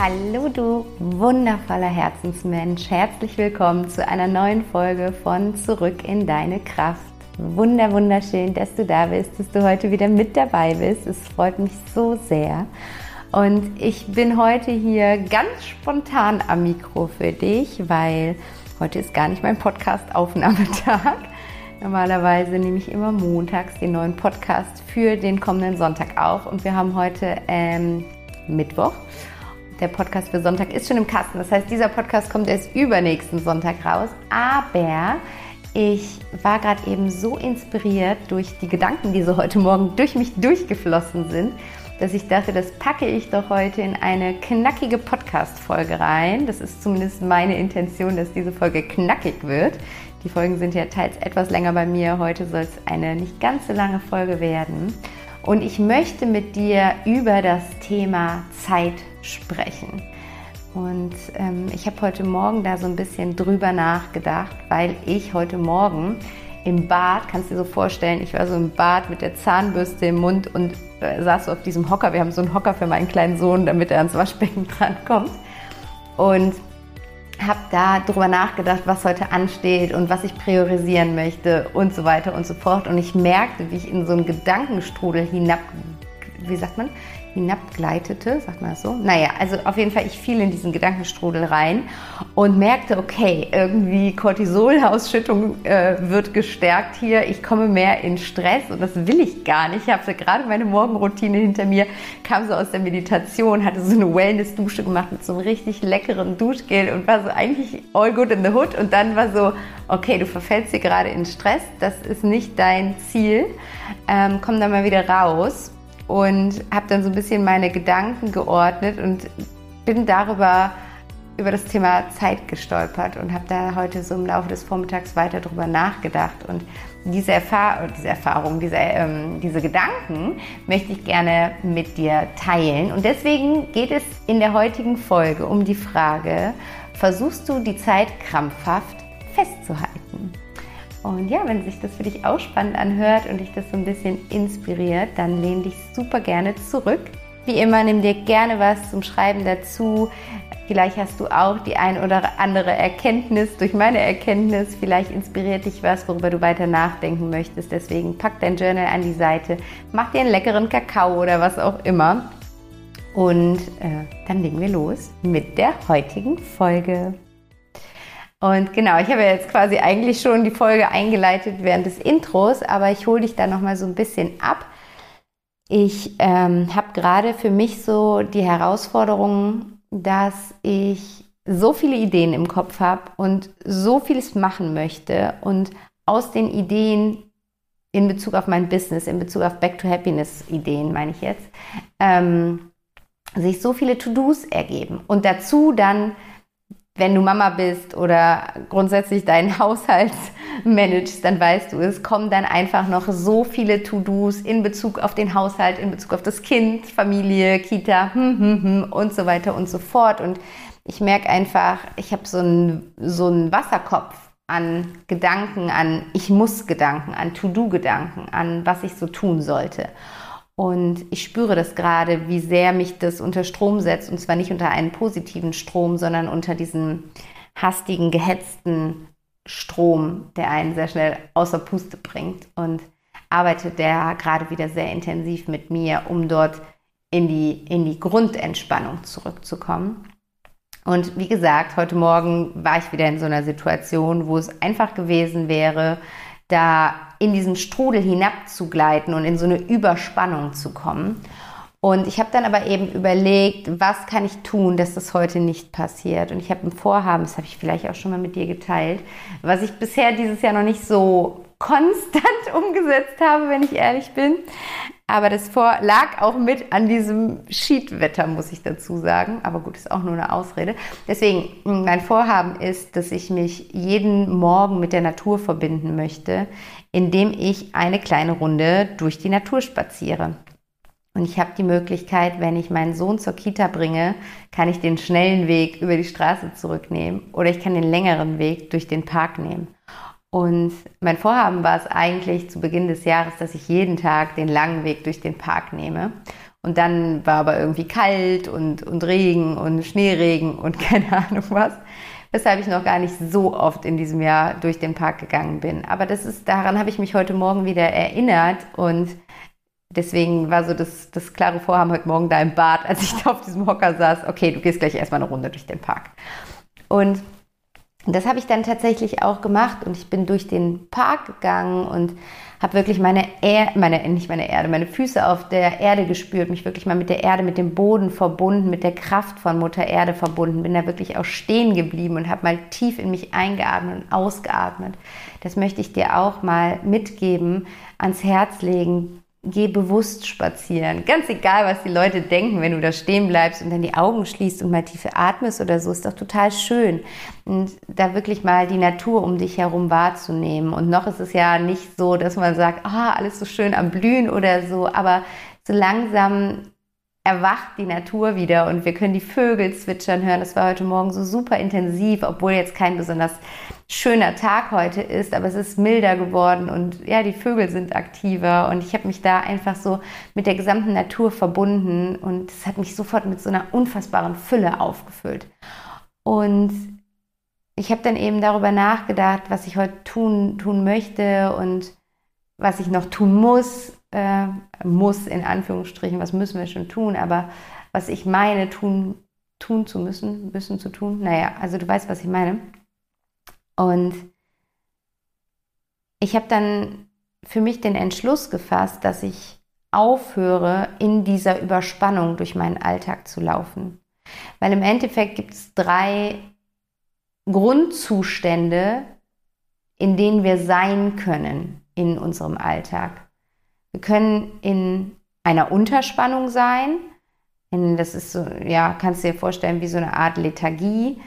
Hallo du wundervoller Herzensmensch, herzlich willkommen zu einer neuen Folge von Zurück in deine Kraft. Wunder, wunderschön, dass du da bist, dass du heute wieder mit dabei bist. Es freut mich so sehr. Und ich bin heute hier ganz spontan am Mikro für dich, weil heute ist gar nicht mein Podcast-Aufnahmetag. Normalerweise nehme ich immer montags den neuen Podcast für den kommenden Sonntag auf und wir haben heute ähm, Mittwoch der Podcast für Sonntag ist schon im Kasten. Das heißt, dieser Podcast kommt erst übernächsten Sonntag raus. Aber ich war gerade eben so inspiriert durch die Gedanken, die so heute Morgen durch mich durchgeflossen sind, dass ich dachte, das packe ich doch heute in eine knackige Podcast-Folge rein. Das ist zumindest meine Intention, dass diese Folge knackig wird. Die Folgen sind ja teils etwas länger bei mir. Heute soll es eine nicht ganz so lange Folge werden. Und ich möchte mit dir über das Thema Zeit sprechen. Und ähm, ich habe heute Morgen da so ein bisschen drüber nachgedacht, weil ich heute Morgen im Bad, kannst du dir so vorstellen, ich war so im Bad mit der Zahnbürste im Mund und äh, saß so auf diesem Hocker. Wir haben so einen Hocker für meinen kleinen Sohn, damit er ans Waschbecken drankommt. Und habe da drüber nachgedacht, was heute ansteht und was ich priorisieren möchte und so weiter und so fort. Und ich merkte, wie ich in so einen Gedankenstrudel hinab, wie sagt man, hinabgleitete, sagt man das so? Naja, also auf jeden Fall, ich fiel in diesen Gedankenstrudel rein und merkte, okay, irgendwie Cortisolausschüttung äh, wird gestärkt hier, ich komme mehr in Stress und das will ich gar nicht. Ich habe gerade meine Morgenroutine hinter mir, kam so aus der Meditation, hatte so eine Wellness-Dusche gemacht mit so einem richtig leckeren Duschgel und war so eigentlich all good in the hood und dann war so, okay, du verfällst hier gerade in Stress, das ist nicht dein Ziel, ähm, komm da mal wieder raus und habe dann so ein bisschen meine Gedanken geordnet und bin darüber über das Thema Zeit gestolpert und habe da heute so im Laufe des Vormittags weiter drüber nachgedacht und diese, Erfahr diese Erfahrung, diese, ähm, diese Gedanken möchte ich gerne mit dir teilen. Und deswegen geht es in der heutigen Folge um die Frage, versuchst du die Zeit krampfhaft festzuhalten? Und ja, wenn sich das für dich auch spannend anhört und dich das so ein bisschen inspiriert, dann lehn dich super gerne zurück. Wie immer, nimm dir gerne was zum Schreiben dazu. Vielleicht hast du auch die ein oder andere Erkenntnis durch meine Erkenntnis. Vielleicht inspiriert dich was, worüber du weiter nachdenken möchtest. Deswegen pack dein Journal an die Seite, mach dir einen leckeren Kakao oder was auch immer. Und äh, dann legen wir los mit der heutigen Folge. Und genau, ich habe jetzt quasi eigentlich schon die Folge eingeleitet während des Intros, aber ich hole dich da nochmal so ein bisschen ab. Ich ähm, habe gerade für mich so die Herausforderung, dass ich so viele Ideen im Kopf habe und so vieles machen möchte und aus den Ideen in Bezug auf mein Business, in Bezug auf Back to Happiness Ideen meine ich jetzt, ähm, sich so viele To-Dos ergeben und dazu dann wenn du Mama bist oder grundsätzlich deinen Haushalt managst, dann weißt du, es kommen dann einfach noch so viele To-Dos in Bezug auf den Haushalt, in Bezug auf das Kind, Familie, Kita hm, hm, hm, und so weiter und so fort. Und ich merke einfach, ich habe so einen so Wasserkopf an Gedanken, an Ich muss Gedanken, an To-Do-Gedanken, an was ich so tun sollte. Und ich spüre das gerade, wie sehr mich das unter Strom setzt. Und zwar nicht unter einen positiven Strom, sondern unter diesen hastigen, gehetzten Strom, der einen sehr schnell außer Puste bringt. Und arbeitet der gerade wieder sehr intensiv mit mir, um dort in die, in die Grundentspannung zurückzukommen. Und wie gesagt, heute Morgen war ich wieder in so einer Situation, wo es einfach gewesen wäre, da in diesen Strudel hinabzugleiten und in so eine Überspannung zu kommen. Und ich habe dann aber eben überlegt, was kann ich tun, dass das heute nicht passiert. Und ich habe ein Vorhaben, das habe ich vielleicht auch schon mal mit dir geteilt, was ich bisher dieses Jahr noch nicht so konstant umgesetzt habe, wenn ich ehrlich bin. Aber das vor lag auch mit an diesem Schiedwetter, muss ich dazu sagen. Aber gut, ist auch nur eine Ausrede. Deswegen, mein Vorhaben ist, dass ich mich jeden Morgen mit der Natur verbinden möchte, indem ich eine kleine Runde durch die Natur spaziere. Und ich habe die Möglichkeit, wenn ich meinen Sohn zur Kita bringe, kann ich den schnellen Weg über die Straße zurücknehmen oder ich kann den längeren Weg durch den Park nehmen. Und mein Vorhaben war es eigentlich zu Beginn des Jahres, dass ich jeden Tag den langen Weg durch den Park nehme. Und dann war aber irgendwie kalt und, und Regen und Schneeregen und keine Ahnung was. Weshalb ich noch gar nicht so oft in diesem Jahr durch den Park gegangen bin. Aber das ist, daran habe ich mich heute Morgen wieder erinnert und deswegen war so das, das klare Vorhaben heute Morgen da im Bad, als ich da auf diesem Hocker saß, okay, du gehst gleich erstmal eine Runde durch den Park. Und das habe ich dann tatsächlich auch gemacht und ich bin durch den Park gegangen und habe wirklich meine Erde, meine, nicht meine Erde, meine Füße auf der Erde gespürt, mich wirklich mal mit der Erde, mit dem Boden verbunden, mit der Kraft von Mutter Erde verbunden, bin da wirklich auch stehen geblieben und habe mal tief in mich eingeatmet und ausgeatmet. Das möchte ich dir auch mal mitgeben, ans Herz legen, geh bewusst spazieren. Ganz egal, was die Leute denken, wenn du da stehen bleibst und dann die Augen schließt und mal tiefe atmest oder so, ist doch total schön. Und da wirklich mal die Natur um dich herum wahrzunehmen. Und noch ist es ja nicht so, dass man sagt, ah, oh, alles so schön am Blühen oder so, aber so langsam erwacht die Natur wieder und wir können die Vögel zwitschern hören. Das war heute Morgen so super intensiv, obwohl jetzt kein besonders schöner Tag heute ist, aber es ist milder geworden und ja, die Vögel sind aktiver und ich habe mich da einfach so mit der gesamten Natur verbunden und es hat mich sofort mit so einer unfassbaren Fülle aufgefüllt. Und ich habe dann eben darüber nachgedacht, was ich heute tun, tun möchte und was ich noch tun muss, äh, muss in Anführungsstrichen, was müssen wir schon tun, aber was ich meine, tun, tun zu müssen, müssen zu tun. Naja, also du weißt, was ich meine. Und ich habe dann für mich den Entschluss gefasst, dass ich aufhöre, in dieser Überspannung durch meinen Alltag zu laufen. Weil im Endeffekt gibt es drei Grundzustände, in denen wir sein können in unserem Alltag. Wir können in einer Unterspannung sein. In, das ist so, ja, kannst du dir vorstellen, wie so eine Art Lethargie.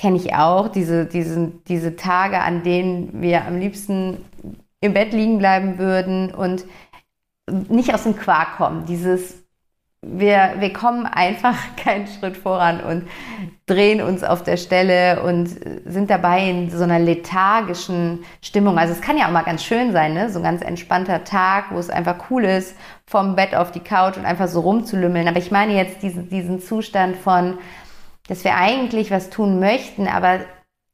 Kenne ich auch, diese, diese, diese Tage, an denen wir am liebsten im Bett liegen bleiben würden und nicht aus dem Quark kommen. Dieses wir, wir kommen einfach keinen Schritt voran und drehen uns auf der Stelle und sind dabei in so einer lethargischen Stimmung. Also es kann ja auch mal ganz schön sein, ne? so ein ganz entspannter Tag, wo es einfach cool ist, vom Bett auf die Couch und einfach so rumzulümmeln. Aber ich meine jetzt diesen, diesen Zustand von, dass wir eigentlich was tun möchten, aber,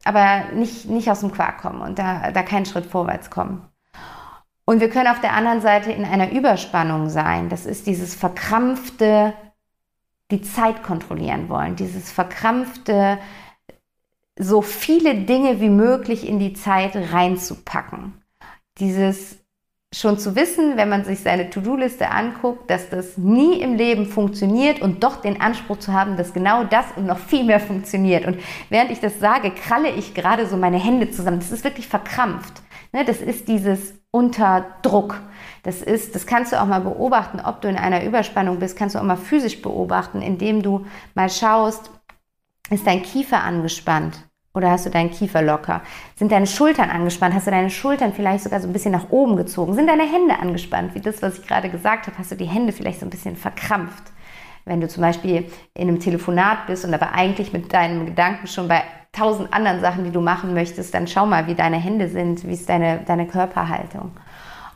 aber nicht, nicht aus dem Quark kommen und da, da keinen Schritt vorwärts kommen. Und wir können auf der anderen Seite in einer Überspannung sein. Das ist dieses verkrampfte, die Zeit kontrollieren wollen, dieses verkrampfte, so viele Dinge wie möglich in die Zeit reinzupacken. Dieses schon zu wissen, wenn man sich seine To-Do-Liste anguckt, dass das nie im Leben funktioniert und doch den Anspruch zu haben, dass genau das und noch viel mehr funktioniert. Und während ich das sage, kralle ich gerade so meine Hände zusammen. Das ist wirklich verkrampft. Ne, das ist dieses unter Druck. Das ist, das kannst du auch mal beobachten, ob du in einer Überspannung bist, kannst du auch mal physisch beobachten, indem du mal schaust, ist dein Kiefer angespannt oder hast du deinen Kiefer locker? Sind deine Schultern angespannt? Hast du deine Schultern vielleicht sogar so ein bisschen nach oben gezogen? Sind deine Hände angespannt? Wie das, was ich gerade gesagt habe, hast du die Hände vielleicht so ein bisschen verkrampft? Wenn du zum Beispiel in einem Telefonat bist und aber eigentlich mit deinen Gedanken schon bei tausend anderen Sachen, die du machen möchtest, dann schau mal, wie deine Hände sind, wie ist deine, deine Körperhaltung.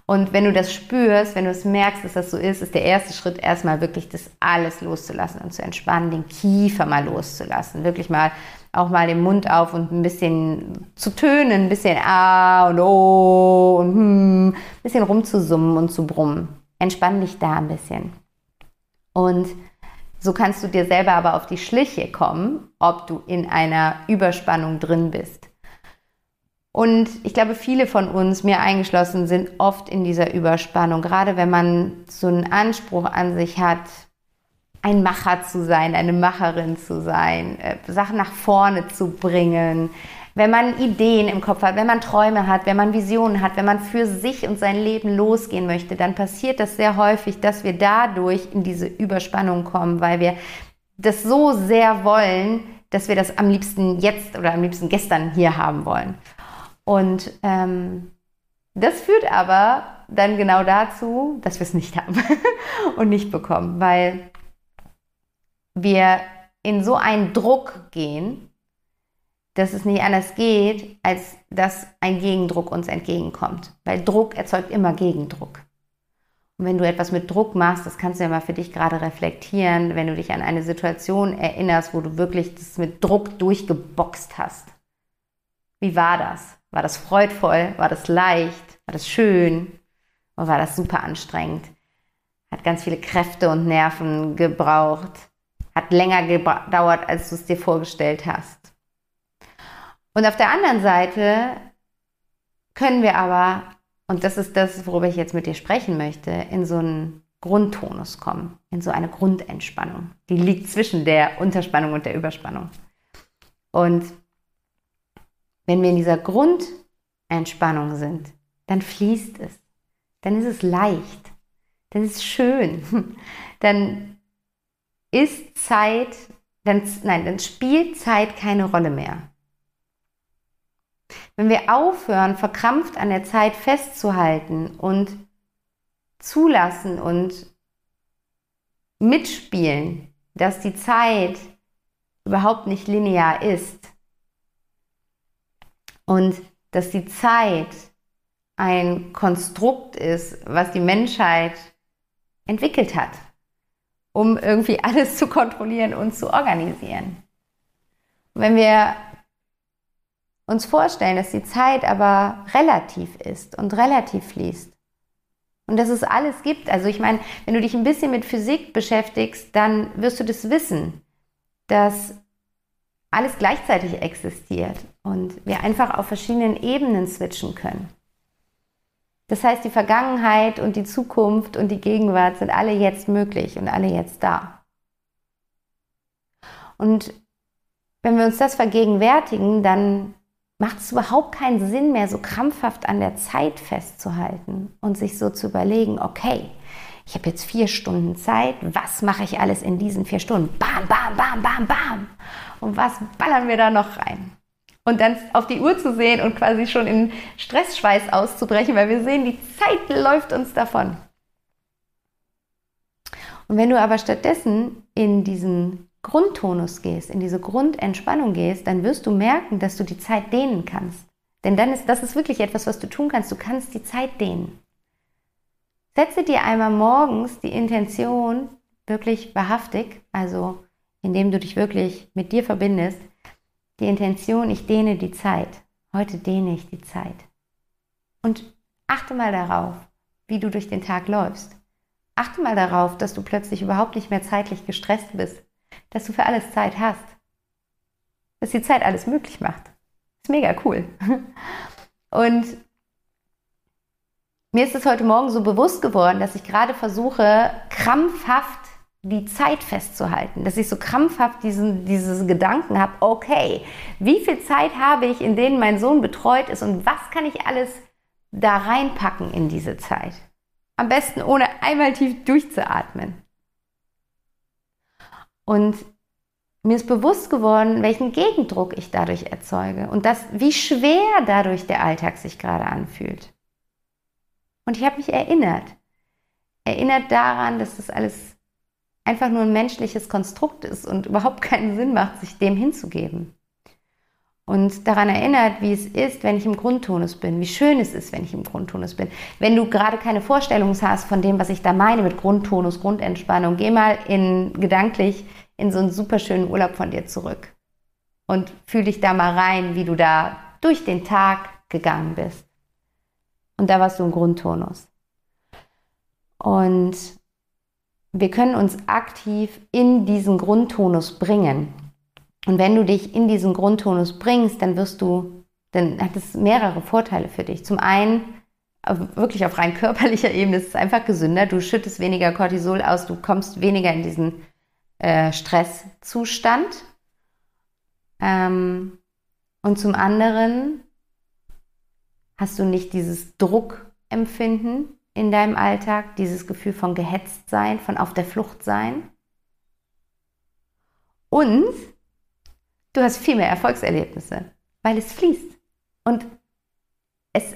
Und wenn du das spürst, wenn du es merkst, dass das so ist, ist der erste Schritt erstmal wirklich das alles loszulassen und zu entspannen, den Kiefer mal loszulassen. Wirklich mal auch mal den Mund auf und ein bisschen zu tönen, ein bisschen ah und oh und hm, ein bisschen rumzusummen und zu brummen. Entspann dich da ein bisschen. Und so kannst du dir selber aber auf die Schliche kommen, ob du in einer Überspannung drin bist. Und ich glaube, viele von uns, mir eingeschlossen, sind oft in dieser Überspannung, gerade wenn man so einen Anspruch an sich hat, ein Macher zu sein, eine Macherin zu sein, äh, Sachen nach vorne zu bringen, wenn man Ideen im Kopf hat, wenn man Träume hat, wenn man Visionen hat, wenn man für sich und sein Leben losgehen möchte, dann passiert das sehr häufig, dass wir dadurch in diese Überspannung kommen, weil wir das so sehr wollen, dass wir das am liebsten jetzt oder am liebsten gestern hier haben wollen. Und ähm, das führt aber dann genau dazu, dass wir es nicht haben und nicht bekommen, weil wir in so einen Druck gehen, dass es nicht anders geht, als dass ein Gegendruck uns entgegenkommt. Weil Druck erzeugt immer Gegendruck. Und wenn du etwas mit Druck machst, das kannst du ja mal für dich gerade reflektieren, wenn du dich an eine Situation erinnerst, wo du wirklich das mit Druck durchgeboxt hast. Wie war das? War das freudvoll? War das leicht? War das schön? Oder war das super anstrengend? Hat ganz viele Kräfte und Nerven gebraucht? Hat länger gedauert, als du es dir vorgestellt hast? Und auf der anderen Seite können wir aber und das ist das, worüber ich jetzt mit dir sprechen möchte, in so einen Grundtonus kommen, in so eine Grundentspannung. Die liegt zwischen der Unterspannung und der Überspannung. Und wenn wir in dieser Grundentspannung sind, dann fließt es, dann ist es leicht, dann ist es schön, dann ist Zeit, dann, nein, dann spielt Zeit keine Rolle mehr. Wenn wir aufhören, verkrampft an der Zeit festzuhalten und zulassen und mitspielen, dass die Zeit überhaupt nicht linear ist und dass die Zeit ein Konstrukt ist, was die Menschheit entwickelt hat, um irgendwie alles zu kontrollieren und zu organisieren. Und wenn wir uns vorstellen, dass die Zeit aber relativ ist und relativ fließt. Und dass es alles gibt. Also ich meine, wenn du dich ein bisschen mit Physik beschäftigst, dann wirst du das wissen, dass alles gleichzeitig existiert und wir einfach auf verschiedenen Ebenen switchen können. Das heißt, die Vergangenheit und die Zukunft und die Gegenwart sind alle jetzt möglich und alle jetzt da. Und wenn wir uns das vergegenwärtigen, dann macht es überhaupt keinen Sinn mehr, so krampfhaft an der Zeit festzuhalten und sich so zu überlegen, okay, ich habe jetzt vier Stunden Zeit, was mache ich alles in diesen vier Stunden? Bam, bam, bam, bam, bam. Und was ballern wir da noch rein? Und dann auf die Uhr zu sehen und quasi schon in Stressschweiß auszubrechen, weil wir sehen, die Zeit läuft uns davon. Und wenn du aber stattdessen in diesen Grundtonus gehst, in diese Grundentspannung gehst, dann wirst du merken, dass du die Zeit dehnen kannst. Denn dann ist das ist wirklich etwas, was du tun kannst. Du kannst die Zeit dehnen. Setze dir einmal morgens die Intention wirklich wahrhaftig, also indem du dich wirklich mit dir verbindest, die Intention, ich dehne die Zeit. Heute dehne ich die Zeit. Und achte mal darauf, wie du durch den Tag läufst. Achte mal darauf, dass du plötzlich überhaupt nicht mehr zeitlich gestresst bist, dass du für alles Zeit hast. Dass die Zeit alles möglich macht. Ist mega cool. Und mir ist es heute Morgen so bewusst geworden, dass ich gerade versuche, krampfhaft die Zeit festzuhalten, dass ich so krampfhaft diesen, diese Gedanken habe, okay, wie viel Zeit habe ich, in denen mein Sohn betreut ist und was kann ich alles da reinpacken in diese Zeit? Am besten ohne einmal tief durchzuatmen. Und mir ist bewusst geworden, welchen Gegendruck ich dadurch erzeuge und das, wie schwer dadurch der Alltag sich gerade anfühlt. Und ich habe mich erinnert, erinnert daran, dass das alles einfach nur ein menschliches Konstrukt ist und überhaupt keinen Sinn macht, sich dem hinzugeben. Und daran erinnert, wie es ist, wenn ich im Grundtonus bin, wie schön es ist, wenn ich im Grundtonus bin. Wenn du gerade keine Vorstellung hast von dem, was ich da meine mit Grundtonus, Grundentspannung, geh mal in gedanklich in so einen super schönen Urlaub von dir zurück. Und fühl dich da mal rein, wie du da durch den Tag gegangen bist. Und da warst du im Grundtonus. Und wir können uns aktiv in diesen Grundtonus bringen. Und wenn du dich in diesen Grundtonus bringst, dann wirst du, dann hat es mehrere Vorteile für dich. Zum einen, wirklich auf rein körperlicher Ebene ist es einfach gesünder. Du schüttest weniger Cortisol aus, du kommst weniger in diesen äh, Stresszustand. Ähm, und zum anderen hast du nicht dieses Druckempfinden in deinem Alltag, dieses Gefühl von gehetzt sein, von auf der Flucht sein. Und du hast viel mehr Erfolgserlebnisse, weil es fließt. Und es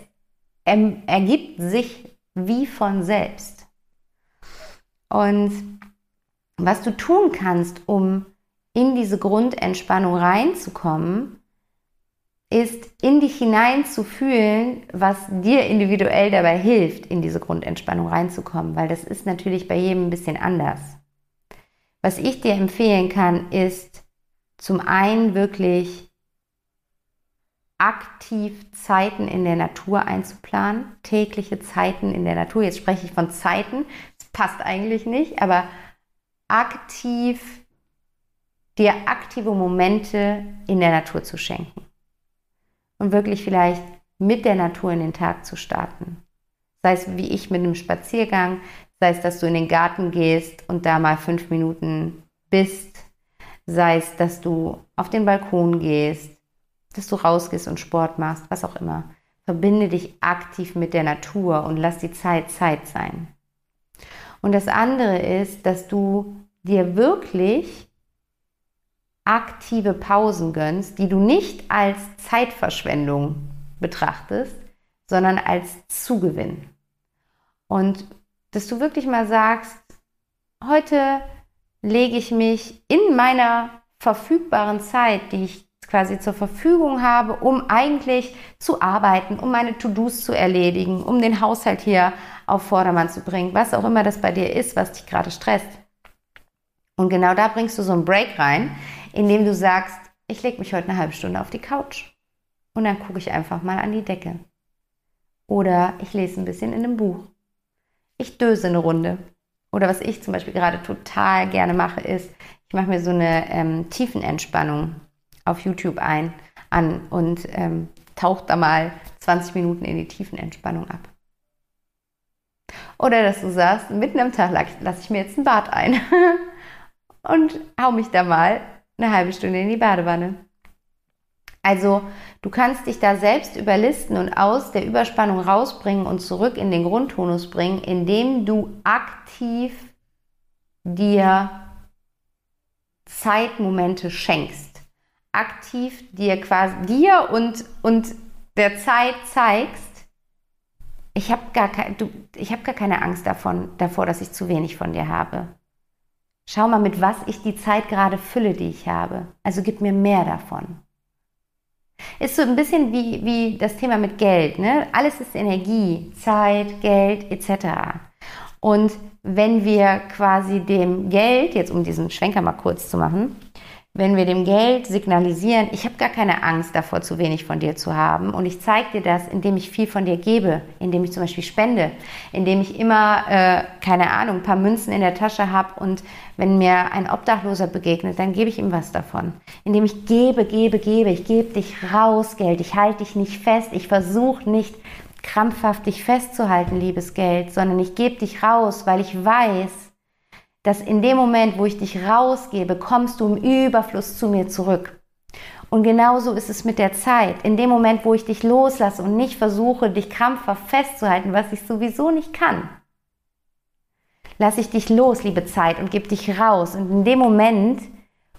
ergibt sich wie von selbst. Und was du tun kannst, um in diese Grundentspannung reinzukommen, ist in dich hinein zu fühlen, was dir individuell dabei hilft, in diese Grundentspannung reinzukommen, weil das ist natürlich bei jedem ein bisschen anders. Was ich dir empfehlen kann, ist zum einen wirklich aktiv Zeiten in der Natur einzuplanen, tägliche Zeiten in der Natur. Jetzt spreche ich von Zeiten, das passt eigentlich nicht, aber aktiv dir aktive Momente in der Natur zu schenken und wirklich vielleicht mit der Natur in den Tag zu starten. Sei es wie ich mit einem Spaziergang, sei es, dass du in den Garten gehst und da mal fünf Minuten bist, sei es, dass du auf den Balkon gehst, dass du rausgehst und Sport machst, was auch immer. Verbinde dich aktiv mit der Natur und lass die Zeit Zeit sein. Und das andere ist, dass du dir wirklich aktive Pausen gönnst, die du nicht als Zeitverschwendung betrachtest, sondern als Zugewinn. Und dass du wirklich mal sagst, heute lege ich mich in meiner verfügbaren Zeit, die ich quasi zur Verfügung habe, um eigentlich zu arbeiten, um meine To-Dos zu erledigen, um den Haushalt hier auf Vordermann zu bringen, was auch immer das bei dir ist, was dich gerade stresst. Und genau da bringst du so einen Break rein, indem du sagst, ich lege mich heute eine halbe Stunde auf die Couch und dann gucke ich einfach mal an die Decke. Oder ich lese ein bisschen in einem Buch. Ich döse eine Runde. Oder was ich zum Beispiel gerade total gerne mache, ist, ich mache mir so eine ähm, Tiefenentspannung auf YouTube ein, an und ähm, tauche da mal 20 Minuten in die Tiefenentspannung ab. Oder dass du sagst, mitten am Tag lasse ich mir jetzt ein Bad ein und hau mich da mal eine halbe Stunde in die Badewanne. Also du kannst dich da selbst überlisten und aus der Überspannung rausbringen und zurück in den Grundtonus bringen, indem du aktiv dir Zeitmomente schenkst. Aktiv dir quasi dir und, und der Zeit zeigst, ich habe gar, kein, hab gar keine Angst davon, davor, dass ich zu wenig von dir habe. Schau mal, mit was ich die Zeit gerade fülle, die ich habe. Also gib mir mehr davon. Ist so ein bisschen wie, wie das Thema mit Geld. Ne? Alles ist Energie, Zeit, Geld etc. Und wenn wir quasi dem Geld, jetzt um diesen Schwenker mal kurz zu machen, wenn wir dem Geld signalisieren, ich habe gar keine Angst davor, zu wenig von dir zu haben und ich zeige dir das, indem ich viel von dir gebe, indem ich zum Beispiel spende, indem ich immer, äh, keine Ahnung, ein paar Münzen in der Tasche habe und wenn mir ein Obdachloser begegnet, dann gebe ich ihm was davon. Indem ich gebe, gebe, gebe, ich gebe dich raus, Geld, ich halte dich nicht fest, ich versuche nicht krampfhaft dich festzuhalten, liebes Geld, sondern ich gebe dich raus, weil ich weiß, dass in dem Moment, wo ich dich rausgebe, kommst du im Überfluss zu mir zurück. Und genauso ist es mit der Zeit. In dem Moment, wo ich dich loslasse und nicht versuche, dich krampfhaft festzuhalten, was ich sowieso nicht kann, lasse ich dich los, liebe Zeit, und gebe dich raus. Und in dem Moment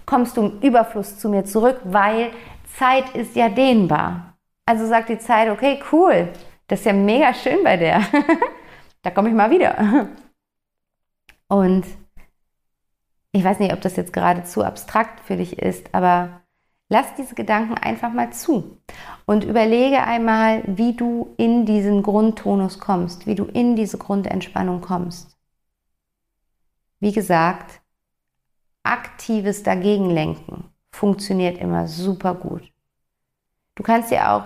kommst du im Überfluss zu mir zurück, weil Zeit ist ja dehnbar. Also sagt die Zeit, okay, cool, das ist ja mega schön bei der. da komme ich mal wieder. Und ich weiß nicht, ob das jetzt gerade zu abstrakt für dich ist, aber lass diese Gedanken einfach mal zu und überlege einmal, wie du in diesen Grundtonus kommst, wie du in diese Grundentspannung kommst. Wie gesagt, aktives Dagegenlenken funktioniert immer super gut. Du kannst dir auch,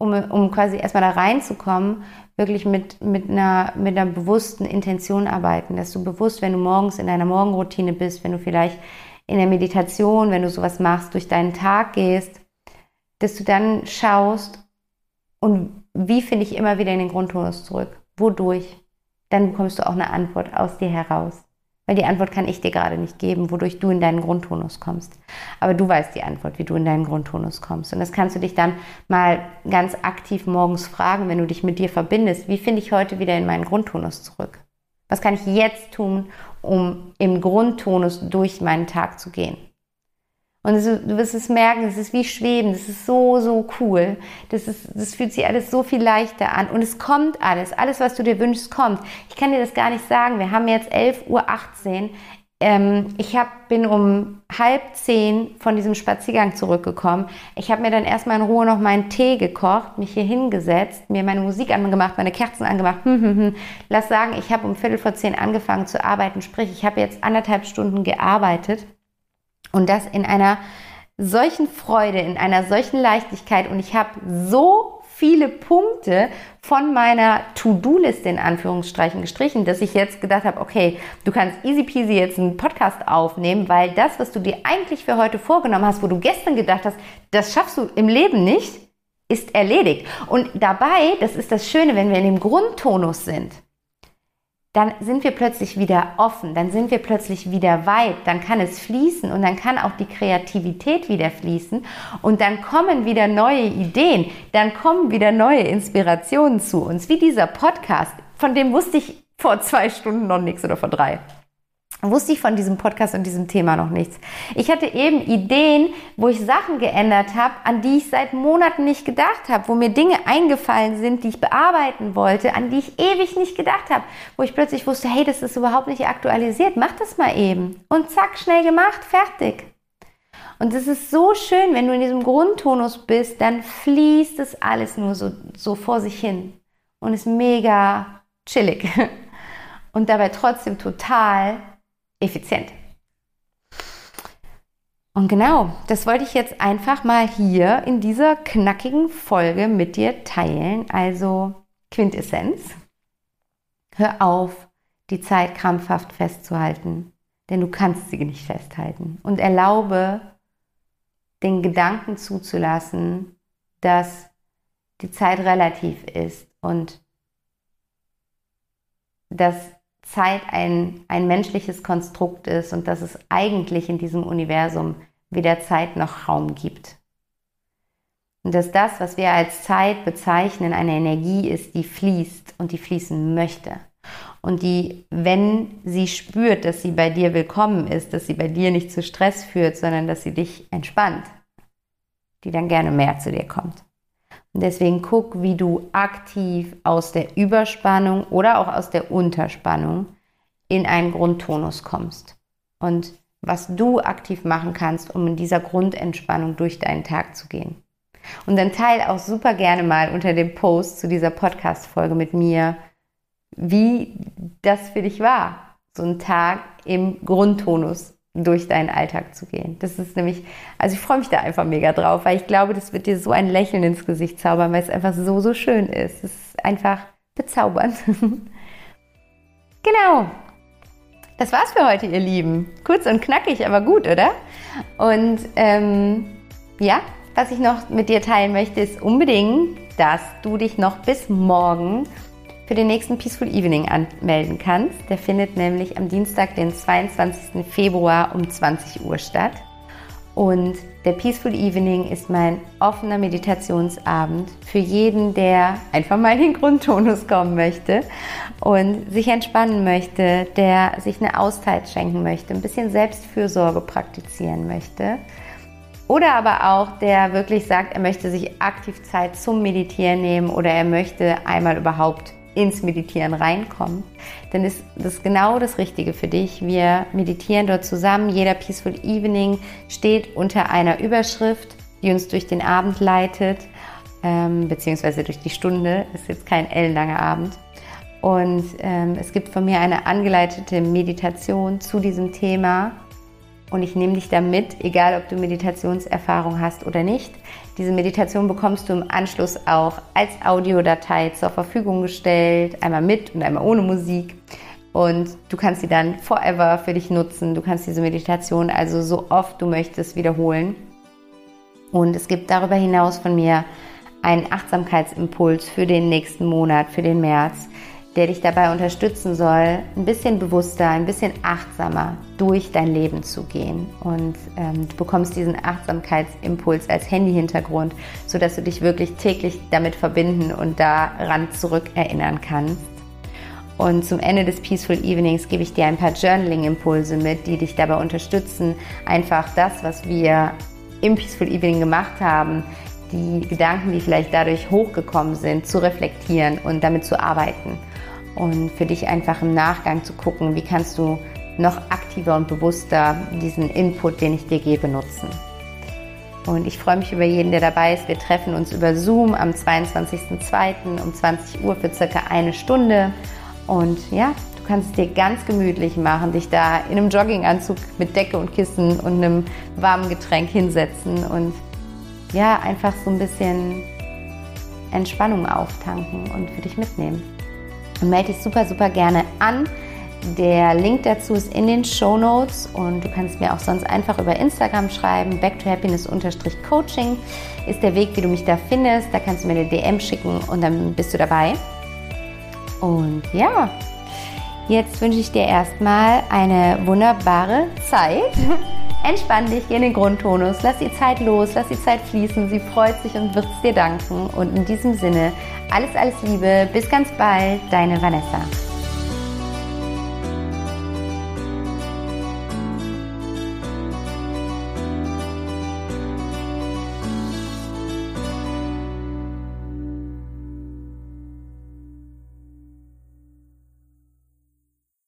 um, um quasi erstmal da reinzukommen, wirklich mit, mit, einer, mit einer bewussten Intention arbeiten, dass du bewusst, wenn du morgens in deiner Morgenroutine bist, wenn du vielleicht in der Meditation, wenn du sowas machst, durch deinen Tag gehst, dass du dann schaust und wie finde ich immer wieder in den Grundtonus zurück? Wodurch? Dann bekommst du auch eine Antwort aus dir heraus. Weil die Antwort kann ich dir gerade nicht geben, wodurch du in deinen Grundtonus kommst. Aber du weißt die Antwort, wie du in deinen Grundtonus kommst. Und das kannst du dich dann mal ganz aktiv morgens fragen, wenn du dich mit dir verbindest. Wie finde ich heute wieder in meinen Grundtonus zurück? Was kann ich jetzt tun, um im Grundtonus durch meinen Tag zu gehen? Und du wirst es merken, es ist wie Schweben, das ist so, so cool. Das, ist, das fühlt sich alles so viel leichter an. Und es kommt alles, alles, was du dir wünschst, kommt. Ich kann dir das gar nicht sagen. Wir haben jetzt 11.18 Uhr. ähm, ich hab, bin um halb zehn von diesem Spaziergang zurückgekommen. Ich habe mir dann erstmal in Ruhe noch meinen Tee gekocht, mich hier hingesetzt, mir meine Musik angemacht, meine Kerzen angemacht. Hm, hm, hm. Lass sagen, ich habe um Viertel vor zehn angefangen zu arbeiten. Sprich, ich habe jetzt anderthalb Stunden gearbeitet und das in einer solchen Freude, in einer solchen Leichtigkeit und ich habe so viele Punkte von meiner To-Do-Liste in Anführungsstrichen gestrichen, dass ich jetzt gedacht habe, okay, du kannst easy peasy jetzt einen Podcast aufnehmen, weil das, was du dir eigentlich für heute vorgenommen hast, wo du gestern gedacht hast, das schaffst du im Leben nicht, ist erledigt. Und dabei, das ist das Schöne, wenn wir in dem Grundtonus sind, dann sind wir plötzlich wieder offen, dann sind wir plötzlich wieder weit, dann kann es fließen und dann kann auch die Kreativität wieder fließen und dann kommen wieder neue Ideen, dann kommen wieder neue Inspirationen zu uns, wie dieser Podcast, von dem wusste ich vor zwei Stunden noch nichts oder vor drei wusste ich von diesem Podcast und diesem Thema noch nichts. Ich hatte eben Ideen, wo ich Sachen geändert habe, an die ich seit Monaten nicht gedacht habe, wo mir Dinge eingefallen sind, die ich bearbeiten wollte, an die ich ewig nicht gedacht habe, wo ich plötzlich wusste, hey, das ist überhaupt nicht aktualisiert, mach das mal eben. Und zack, schnell gemacht, fertig. Und es ist so schön, wenn du in diesem Grundtonus bist, dann fließt es alles nur so, so vor sich hin und ist mega chillig. Und dabei trotzdem total effizient. Und genau, das wollte ich jetzt einfach mal hier in dieser knackigen Folge mit dir teilen. Also Quintessenz. Hör auf, die Zeit krampfhaft festzuhalten, denn du kannst sie nicht festhalten. Und erlaube den Gedanken zuzulassen, dass die Zeit relativ ist und dass Zeit ein, ein menschliches Konstrukt ist und dass es eigentlich in diesem Universum weder Zeit noch Raum gibt. Und dass das, was wir als Zeit bezeichnen, eine Energie ist, die fließt und die fließen möchte. Und die, wenn sie spürt, dass sie bei dir willkommen ist, dass sie bei dir nicht zu Stress führt, sondern dass sie dich entspannt, die dann gerne mehr zu dir kommt. Und deswegen guck, wie du aktiv aus der Überspannung oder auch aus der Unterspannung in einen Grundtonus kommst. Und was du aktiv machen kannst, um in dieser Grundentspannung durch deinen Tag zu gehen. Und dann teile auch super gerne mal unter dem Post zu dieser Podcast-Folge mit mir, wie das für dich war, so einen Tag im Grundtonus durch deinen Alltag zu gehen. Das ist nämlich, also ich freue mich da einfach mega drauf, weil ich glaube, das wird dir so ein Lächeln ins Gesicht zaubern, weil es einfach so, so schön ist. Es ist einfach bezaubernd. genau. Das war's für heute, ihr Lieben. Kurz und knackig, aber gut, oder? Und ähm, ja, was ich noch mit dir teilen möchte, ist unbedingt, dass du dich noch bis morgen für den nächsten Peaceful Evening anmelden kannst. Der findet nämlich am Dienstag, den 22. Februar um 20 Uhr statt. Und der Peaceful Evening ist mein offener Meditationsabend für jeden, der einfach mal in den Grundtonus kommen möchte und sich entspannen möchte, der sich eine Auszeit schenken möchte, ein bisschen Selbstfürsorge praktizieren möchte. Oder aber auch, der wirklich sagt, er möchte sich aktiv Zeit zum Meditieren nehmen oder er möchte einmal überhaupt ins Meditieren reinkommen, dann ist das genau das Richtige für dich. Wir meditieren dort zusammen. Jeder Peaceful Evening steht unter einer Überschrift, die uns durch den Abend leitet, ähm, beziehungsweise durch die Stunde. Ist jetzt kein ellenlanger Abend. Und ähm, es gibt von mir eine angeleitete Meditation zu diesem Thema. Und ich nehme dich da mit, egal ob du Meditationserfahrung hast oder nicht. Diese Meditation bekommst du im Anschluss auch als Audiodatei zur Verfügung gestellt, einmal mit und einmal ohne Musik. Und du kannst sie dann forever für dich nutzen. Du kannst diese Meditation also so oft du möchtest wiederholen. Und es gibt darüber hinaus von mir einen Achtsamkeitsimpuls für den nächsten Monat, für den März, der dich dabei unterstützen soll, ein bisschen bewusster, ein bisschen achtsamer durch dein Leben zu gehen. Und ähm, du bekommst diesen Achtsamkeitsimpuls als Handy-Hintergrund, sodass du dich wirklich täglich damit verbinden und daran zurückerinnern kannst. Und zum Ende des Peaceful Evenings gebe ich dir ein paar Journaling-Impulse mit, die dich dabei unterstützen, einfach das, was wir im Peaceful Evening gemacht haben, die Gedanken, die vielleicht dadurch hochgekommen sind, zu reflektieren und damit zu arbeiten und für dich einfach im Nachgang zu gucken, wie kannst du noch aktiver und bewusster diesen Input, den ich dir gebe, nutzen. Und ich freue mich über jeden, der dabei ist. Wir treffen uns über Zoom am 22.02. um 20 Uhr für circa eine Stunde. Und ja, du kannst es dir ganz gemütlich machen, dich da in einem Jogginganzug mit Decke und Kissen und einem warmen Getränk hinsetzen und ja, einfach so ein bisschen Entspannung auftanken und für dich mitnehmen. Melde dich super, super gerne an. Der Link dazu ist in den Show Notes und du kannst mir auch sonst einfach über Instagram schreiben. Back to Happiness-Coaching ist der Weg, wie du mich da findest. Da kannst du mir eine DM schicken und dann bist du dabei. Und ja, jetzt wünsche ich dir erstmal eine wunderbare Zeit. Entspann dich, geh in den Grundtonus, lass die Zeit los, lass die Zeit fließen. Sie freut sich und wird es dir danken. Und in diesem Sinne, alles, alles Liebe. Bis ganz bald, deine Vanessa.